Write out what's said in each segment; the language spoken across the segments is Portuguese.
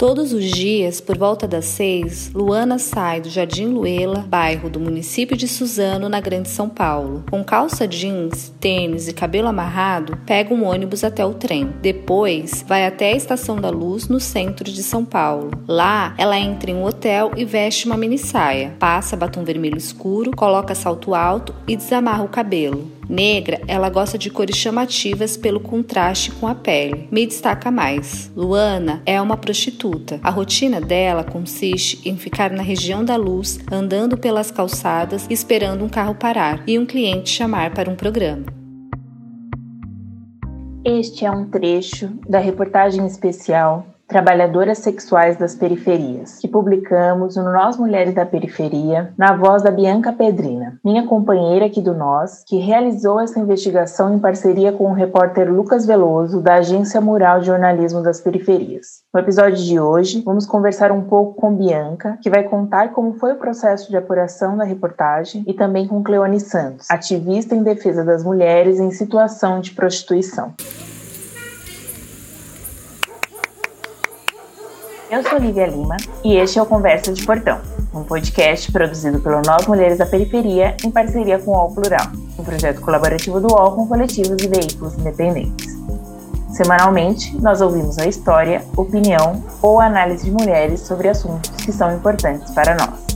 Todos os dias, por volta das seis, Luana sai do Jardim Luela, bairro do município de Suzano, na Grande São Paulo. Com calça jeans, tênis e cabelo amarrado, pega um ônibus até o trem. Depois, vai até a Estação da Luz, no centro de São Paulo. Lá, ela entra em um hotel e veste uma mini saia, passa batom vermelho escuro, coloca salto alto e desamarra o cabelo. Negra, ela gosta de cores chamativas pelo contraste com a pele. Me destaca mais. Luana é uma prostituta. A rotina dela consiste em ficar na região da luz, andando pelas calçadas, esperando um carro parar e um cliente chamar para um programa. Este é um trecho da reportagem especial Trabalhadoras Sexuais das Periferias, que publicamos no Nós Mulheres da Periferia, na voz da Bianca Pedrina, minha companheira aqui do Nós, que realizou essa investigação em parceria com o repórter Lucas Veloso, da Agência Mural de Jornalismo das Periferias. No episódio de hoje, vamos conversar um pouco com Bianca, que vai contar como foi o processo de apuração da reportagem, e também com Cleone Santos, ativista em defesa das mulheres em situação de prostituição. Eu sou Lívia Lima e este é o Conversa de Portão, um podcast produzido pelo Nós Mulheres da Periferia em parceria com o UOL Plural, um projeto colaborativo do UOL com coletivos e veículos independentes. Semanalmente, nós ouvimos a história, opinião ou análise de mulheres sobre assuntos que são importantes para nós.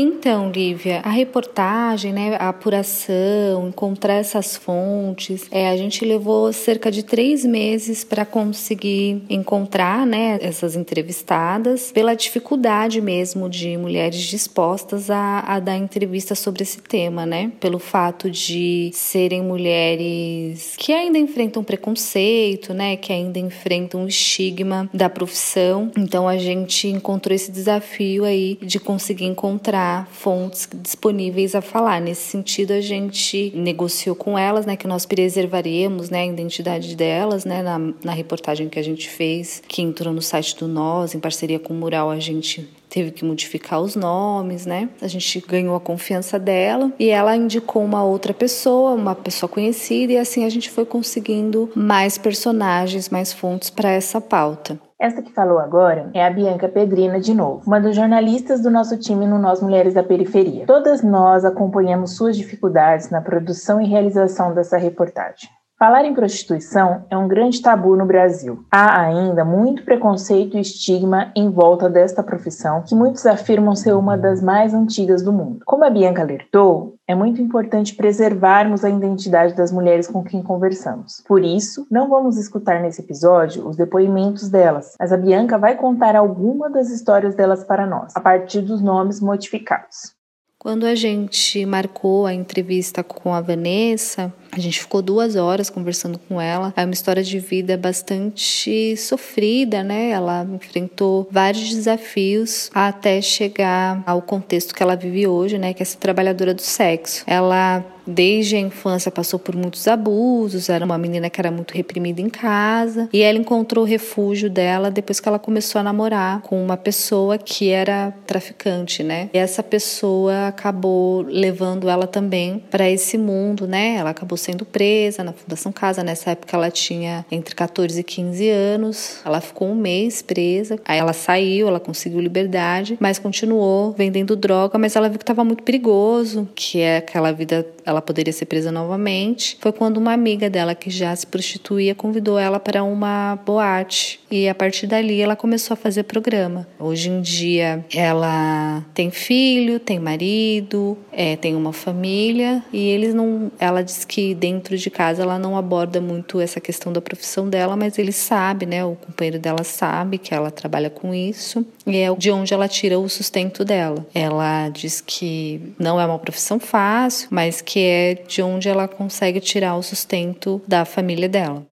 Então, Lívia, a reportagem, né, a apuração, encontrar essas fontes, é, a gente levou cerca de três meses para conseguir encontrar, né, essas entrevistadas, pela dificuldade mesmo de mulheres dispostas a, a dar entrevista sobre esse tema, né, pelo fato de serem mulheres que ainda enfrentam preconceito, né, que ainda enfrentam o estigma da profissão. Então, a gente encontrou esse desafio aí de conseguir encontrar fontes disponíveis a falar. Nesse sentido, a gente negociou com elas, né, que nós preservaremos, né, a identidade delas, né, na, na reportagem que a gente fez, que entrou no site do Nós, em parceria com o Mural, a gente teve que modificar os nomes, né? A gente ganhou a confiança dela e ela indicou uma outra pessoa, uma pessoa conhecida, e assim a gente foi conseguindo mais personagens, mais fontes para essa pauta. Essa que falou agora é a Bianca Pedrina de novo, uma dos jornalistas do nosso time no Nós Mulheres da Periferia. Todas nós acompanhamos suas dificuldades na produção e realização dessa reportagem. Falar em prostituição é um grande tabu no Brasil. Há ainda muito preconceito e estigma em volta desta profissão, que muitos afirmam ser uma das mais antigas do mundo. Como a Bianca alertou, é muito importante preservarmos a identidade das mulheres com quem conversamos. Por isso, não vamos escutar nesse episódio os depoimentos delas, mas a Bianca vai contar alguma das histórias delas para nós, a partir dos nomes modificados. Quando a gente marcou a entrevista com a Vanessa, a gente ficou duas horas conversando com ela. É uma história de vida bastante sofrida, né? Ela enfrentou vários desafios até chegar ao contexto que ela vive hoje, né? Que é essa trabalhadora do sexo. Ela desde a infância passou por muitos abusos, era uma menina que era muito reprimida em casa, e ela encontrou o refúgio dela depois que ela começou a namorar com uma pessoa que era traficante, né? E essa pessoa acabou levando ela também para esse mundo, né? Ela acabou sendo presa na Fundação Casa. Nessa época ela tinha entre 14 e 15 anos. Ela ficou um mês presa. Aí ela saiu, ela conseguiu liberdade, mas continuou vendendo droga. Mas ela viu que estava muito perigoso, que é aquela vida, ela poderia ser presa novamente. Foi quando uma amiga dela que já se prostituía convidou ela para uma boate. E a partir dali ela começou a fazer programa. Hoje em dia ela tem filho, tem marido, é, tem uma família e eles não. Ela diz que dentro de casa ela não aborda muito essa questão da profissão dela, mas ele sabe, né? O companheiro dela sabe que ela trabalha com isso e é de onde ela tira o sustento dela. Ela diz que não é uma profissão fácil, mas que é de onde ela consegue tirar o sustento da família dela.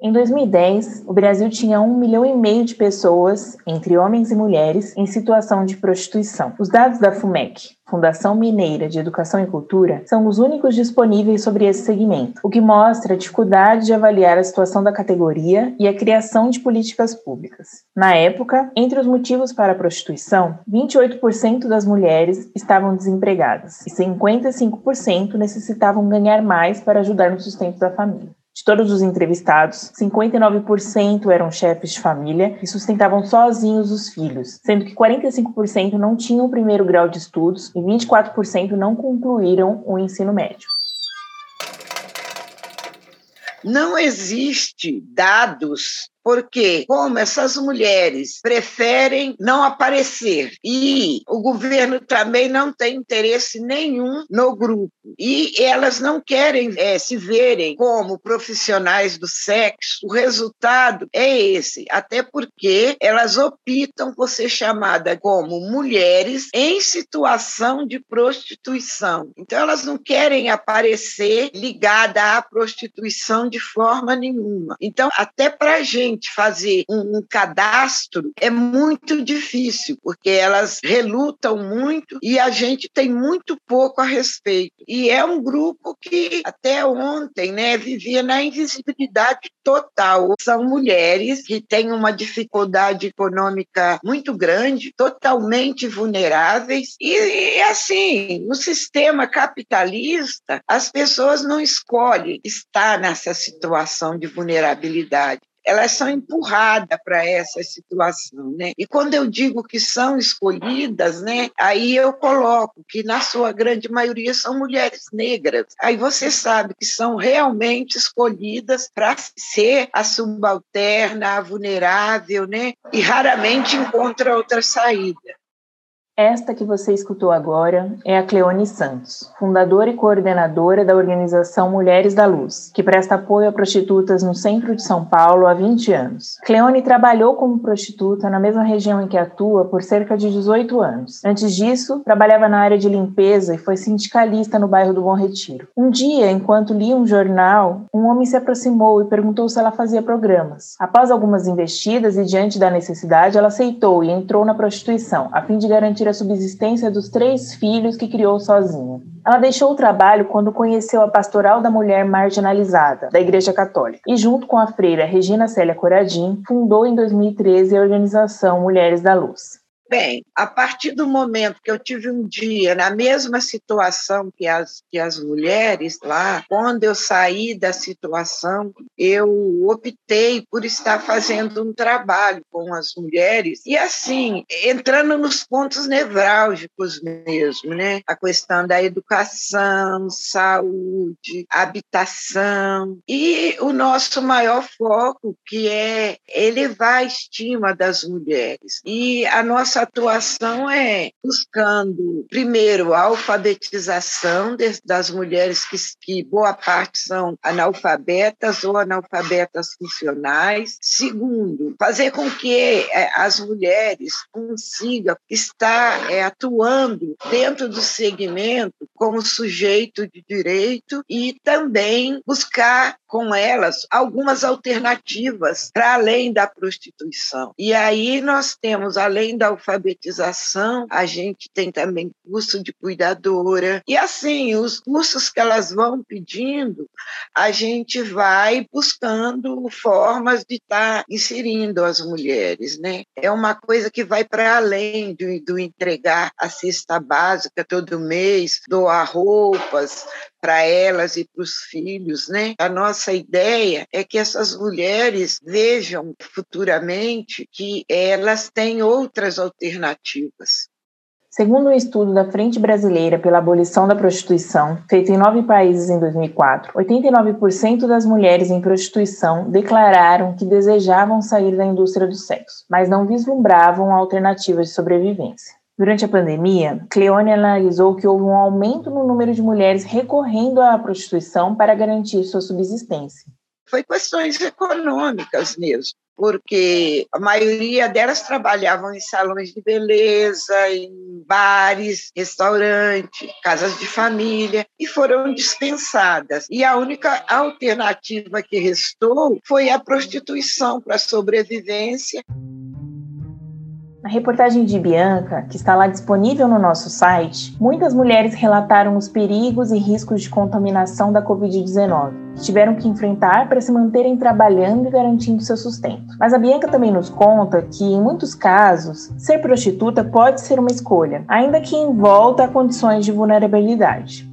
Em 2010, o Brasil tinha um milhão e meio de pessoas, entre homens e mulheres, em situação de prostituição. Os dados da FUMEC, Fundação Mineira de Educação e Cultura, são os únicos disponíveis sobre esse segmento, o que mostra a dificuldade de avaliar a situação da categoria e a criação de políticas públicas. Na época, entre os motivos para a prostituição, 28% das mulheres estavam desempregadas e 55% necessitavam ganhar mais para ajudar no sustento da família. De todos os entrevistados, 59% eram chefes de família e sustentavam sozinhos os filhos, sendo que 45% não tinham o primeiro grau de estudos e 24% não concluíram o ensino médio. Não existe dados porque, como essas mulheres preferem não aparecer e o governo também não tem interesse nenhum no grupo e elas não querem é, se verem como profissionais do sexo, o resultado é esse. Até porque elas optam por ser chamadas como mulheres em situação de prostituição. Então, elas não querem aparecer ligada à prostituição de forma nenhuma. Então, até para a gente gente fazer um, um cadastro é muito difícil, porque elas relutam muito e a gente tem muito pouco a respeito. E é um grupo que até ontem né, vivia na invisibilidade total. São mulheres que têm uma dificuldade econômica muito grande, totalmente vulneráveis. E, e assim, no sistema capitalista, as pessoas não escolhem estar nessa situação de vulnerabilidade elas são empurradas para essa situação, né? E quando eu digo que são escolhidas, né, aí eu coloco que na sua grande maioria são mulheres negras. Aí você sabe que são realmente escolhidas para ser a subalterna, a vulnerável, né? E raramente encontra outra saída. Esta que você escutou agora é a Cleone Santos, fundadora e coordenadora da organização Mulheres da Luz, que presta apoio a prostitutas no centro de São Paulo há 20 anos. Cleone trabalhou como prostituta na mesma região em que atua por cerca de 18 anos. Antes disso, trabalhava na área de limpeza e foi sindicalista no bairro do Bom Retiro. Um dia, enquanto lia um jornal, um homem se aproximou e perguntou se ela fazia programas. Após algumas investidas e diante da necessidade, ela aceitou e entrou na prostituição, a fim de garantir a subsistência dos três filhos que criou sozinha. Ela deixou o trabalho quando conheceu a Pastoral da Mulher Marginalizada, da Igreja Católica, e junto com a freira Regina Célia Coradim, fundou em 2013 a organização Mulheres da Luz. Bem, a partir do momento que eu tive um dia na mesma situação que as, que as mulheres lá, quando eu saí da situação, eu optei por estar fazendo um trabalho com as mulheres e, assim, entrando nos pontos nevrálgicos mesmo, né? A questão da educação, saúde, habitação e o nosso maior foco, que é elevar a estima das mulheres. E a nossa nossa atuação é buscando, primeiro, a alfabetização de, das mulheres que, que boa parte são analfabetas ou analfabetas funcionais. Segundo, fazer com que é, as mulheres consigam estar é, atuando dentro do segmento como sujeito de direito e também buscar com elas algumas alternativas para além da prostituição. E aí nós temos, além da alfabetização, a gente tem também curso de cuidadora. E assim, os cursos que elas vão pedindo, a gente vai buscando formas de estar tá inserindo as mulheres, né? É uma coisa que vai para além do, do entregar a cesta básica todo mês, doar roupas, para elas e para os filhos, né? A nossa ideia é que essas mulheres vejam futuramente que elas têm outras alternativas. Segundo um estudo da Frente Brasileira pela Abolição da Prostituição, feito em nove países em 2004, 89% das mulheres em prostituição declararam que desejavam sair da indústria do sexo, mas não vislumbravam alternativas de sobrevivência. Durante a pandemia, Cleone analisou que houve um aumento no número de mulheres recorrendo à prostituição para garantir sua subsistência. Foi questões econômicas mesmo porque a maioria delas trabalhavam em salões de beleza, em bares, restaurantes, casas de família, e foram dispensadas. E a única alternativa que restou foi a prostituição para sobrevivência. Na reportagem de Bianca, que está lá disponível no nosso site, muitas mulheres relataram os perigos e riscos de contaminação da Covid-19, que tiveram que enfrentar para se manterem trabalhando e garantindo seu sustento. Mas a Bianca também nos conta que, em muitos casos, ser prostituta pode ser uma escolha, ainda que envolta a condições de vulnerabilidade.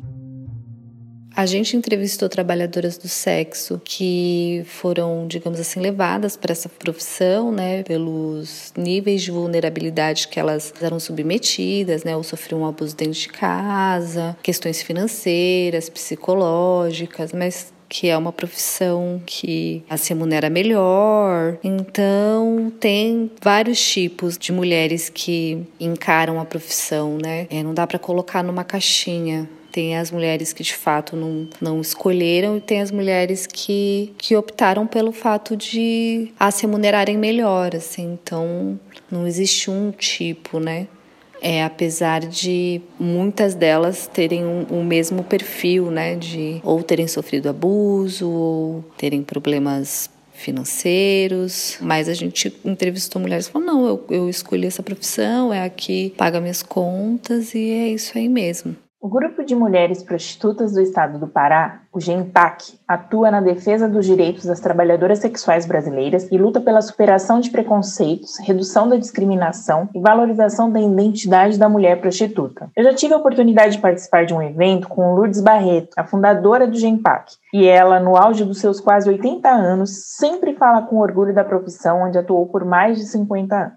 A gente entrevistou trabalhadoras do sexo que foram, digamos assim, levadas para essa profissão, né, pelos níveis de vulnerabilidade que elas eram submetidas, né, ou sofriam um abuso dentro de casa, questões financeiras, psicológicas, mas que é uma profissão que se remunera melhor. Então, tem vários tipos de mulheres que encaram a profissão, né? É, não dá para colocar numa caixinha. Tem as mulheres que de fato não, não escolheram e tem as mulheres que, que optaram pelo fato de as remunerarem melhor, assim. Então, não existe um tipo, né? É, apesar de muitas delas terem o um, um mesmo perfil, né, de ou terem sofrido abuso ou terem problemas financeiros, mas a gente entrevistou mulheres e falou: não, eu, eu escolhi essa profissão, é a que paga minhas contas e é isso aí mesmo. O Grupo de Mulheres Prostitutas do Estado do Pará, o GEMPAC, atua na defesa dos direitos das trabalhadoras sexuais brasileiras e luta pela superação de preconceitos, redução da discriminação e valorização da identidade da mulher prostituta. Eu já tive a oportunidade de participar de um evento com Lourdes Barreto, a fundadora do GEMPAC, e ela, no auge dos seus quase 80 anos, sempre fala com orgulho da profissão onde atuou por mais de 50 anos.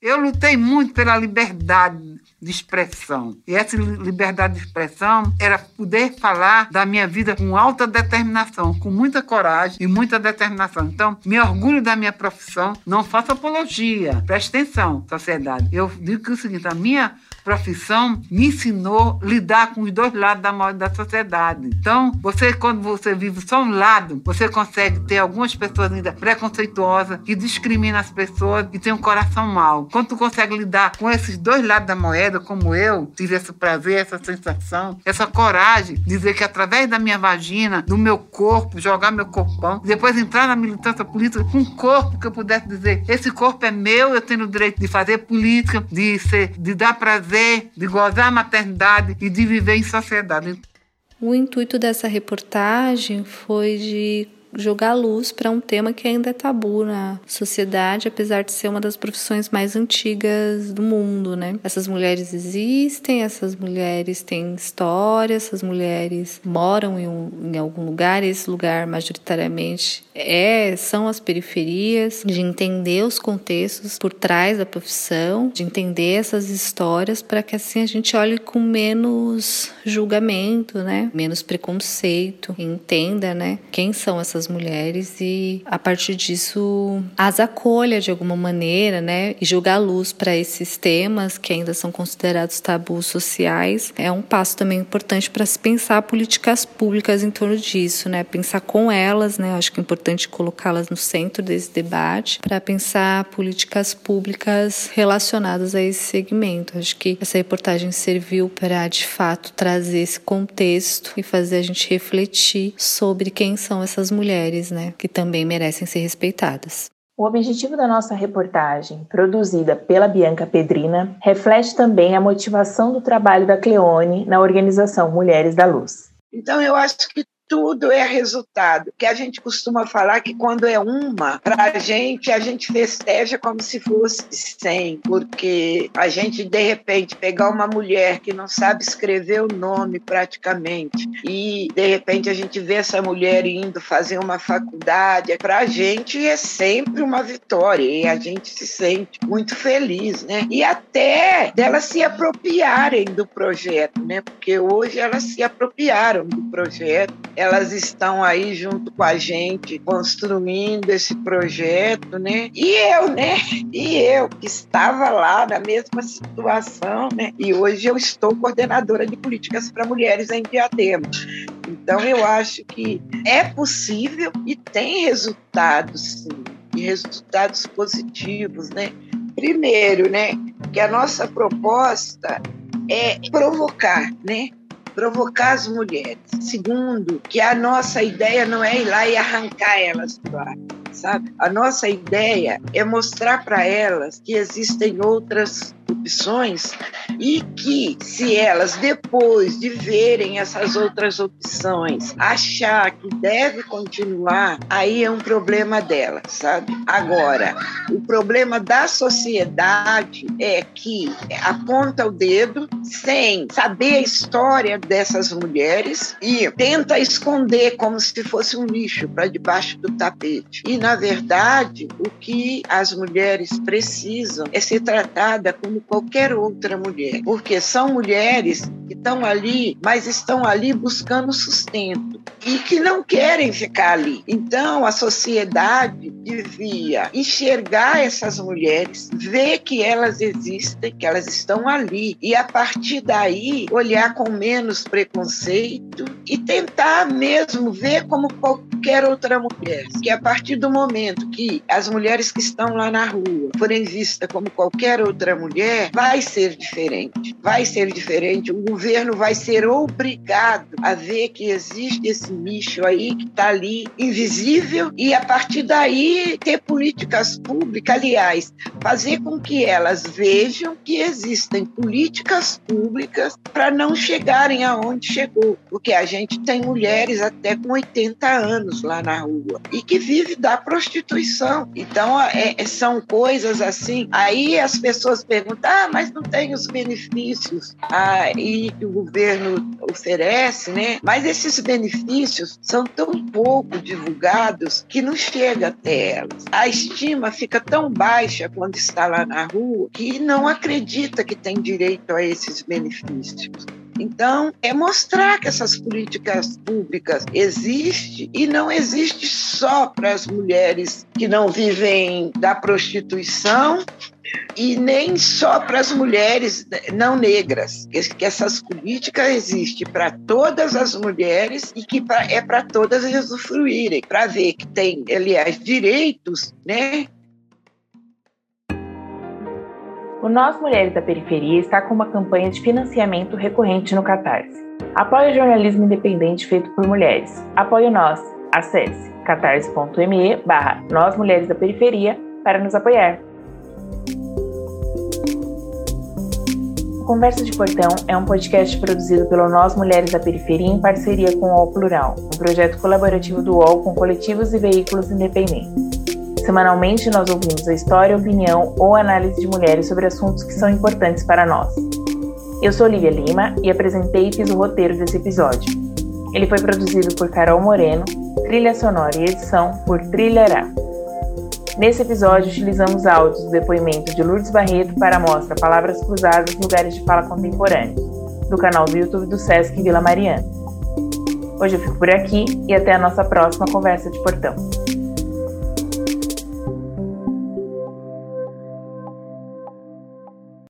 Eu lutei muito pela liberdade de expressão. E essa liberdade de expressão era poder falar da minha vida com alta determinação, com muita coragem e muita determinação. Então, me orgulho da minha profissão, não faço apologia. Preste atenção, sociedade. Eu digo que é o seguinte, a minha profissão me ensinou a lidar com os dois lados da, da sociedade. Então, você, quando você vive só um lado, você consegue ter algumas pessoas ainda preconceituosas, que discriminam as pessoas e tem um coração mau. Quando tu consegue lidar com esses dois lados da moeda, como eu, tive esse prazer, essa sensação, essa coragem, dizer que através da minha vagina, do meu corpo, jogar meu corpão, depois entrar na militância política com um corpo que eu pudesse dizer, esse corpo é meu, eu tenho o direito de fazer política, de ser, de dar prazer viver, de gozar a maternidade e de viver em sociedade. O intuito dessa reportagem foi de jogar luz para um tema que ainda é tabu na sociedade, apesar de ser uma das profissões mais antigas do mundo, né? Essas mulheres existem, essas mulheres têm história, essas mulheres moram em, um, em algum lugar, esse lugar majoritariamente é são as periferias, de entender os contextos por trás da profissão, de entender essas histórias para que assim a gente olhe com menos julgamento, né? Menos preconceito, entenda, né? Quem são essas mulheres e a partir disso as acolha de alguma maneira, né? E jogar luz para esses temas que ainda são considerados tabus sociais é um passo também importante para se pensar políticas públicas em torno disso, né? Pensar com elas, né? Acho que é importante colocá-las no centro desse debate para pensar políticas públicas relacionadas a esse segmento. Acho que essa reportagem serviu para de fato trazer esse contexto e fazer a gente refletir sobre quem são essas mulheres mulheres, né, que também merecem ser respeitadas. O objetivo da nossa reportagem, produzida pela Bianca Pedrina, reflete também a motivação do trabalho da Cleone na organização Mulheres da Luz. Então, eu acho que tudo é resultado. Que a gente costuma falar que quando é uma, para a gente, a gente festeja como se fosse cem, porque a gente, de repente, pegar uma mulher que não sabe escrever o nome praticamente e, de repente, a gente vê essa mulher indo fazer uma faculdade, para a gente é sempre uma vitória e a gente se sente muito feliz, né? E até delas se apropriarem do projeto, né? Porque hoje elas se apropriaram do projeto elas estão aí junto com a gente construindo esse projeto, né? E eu, né? E eu que estava lá na mesma situação, né? E hoje eu estou coordenadora de políticas para mulheres em Diadema. Então eu acho que é possível e tem resultados, sim. e resultados positivos, né? Primeiro, né, que a nossa proposta é provocar, né? Provocar as mulheres. Segundo, que a nossa ideia não é ir lá e arrancar elas do ar sabe? A nossa ideia é mostrar para elas que existem outras opções e que se elas depois de verem essas outras opções achar que deve continuar, aí é um problema delas, sabe? Agora, o problema da sociedade é que aponta o dedo sem saber a história dessas mulheres e tenta esconder como se fosse um lixo para debaixo do tapete. E na verdade, o que as mulheres precisam é ser tratada como qualquer outra mulher, porque são mulheres que estão ali, mas estão ali buscando sustento e que não querem ficar ali. Então, a sociedade devia enxergar essas mulheres, ver que elas existem, que elas estão ali e a partir daí olhar com menos preconceito e tentar mesmo ver como qualquer outra mulher, que a partir do momento que as mulheres que estão lá na rua forem vistas como qualquer outra mulher, vai ser diferente. Vai ser diferente. O governo vai ser obrigado a ver que existe esse nicho aí que está ali invisível e a partir daí ter políticas públicas, aliás, fazer com que elas vejam que existem políticas públicas para não chegarem aonde chegou, porque a gente tem mulheres até com 80 anos lá na rua e que vive da prostituição. Então é, é, são coisas assim. Aí as pessoas perguntam: ah, mas não tem os benefícios aí que o governo oferece, né? Mas esses benefícios são tão pouco divulgados que não chega até elas. A estima fica tão baixa quando está lá na rua que não acredita que tem direito a esses benefícios. Então, é mostrar que essas políticas públicas existem e não existe só para as mulheres que não vivem da prostituição e nem só para as mulheres não negras, que, essas políticas existem para todas as mulheres e que é para todas usufruírem, para ver que tem, aliás, direitos, né? O Nós Mulheres da Periferia está com uma campanha de financiamento recorrente no Catarse. Apoie o jornalismo independente feito por mulheres. Apoie o nós. Acesse catarse.me barra Nós Mulheres da Periferia para nos apoiar. Conversa de Portão é um podcast produzido pelo Nós Mulheres da Periferia em parceria com o UOL Plural, um projeto colaborativo do UOL com coletivos e veículos independentes. Semanalmente, nós ouvimos a história, opinião ou análise de mulheres sobre assuntos que são importantes para nós. Eu sou Lívia Lima e apresentei e fiz o roteiro desse episódio. Ele foi produzido por Carol Moreno, trilha sonora e edição por Trilhará. Nesse episódio, utilizamos áudios do depoimento de Lourdes Barreto para a mostra Palavras Cruzadas Lugares de Fala Contemporâneos, do canal do YouTube do Sesc Vila Mariana. Hoje eu fico por aqui e até a nossa próxima conversa de portão.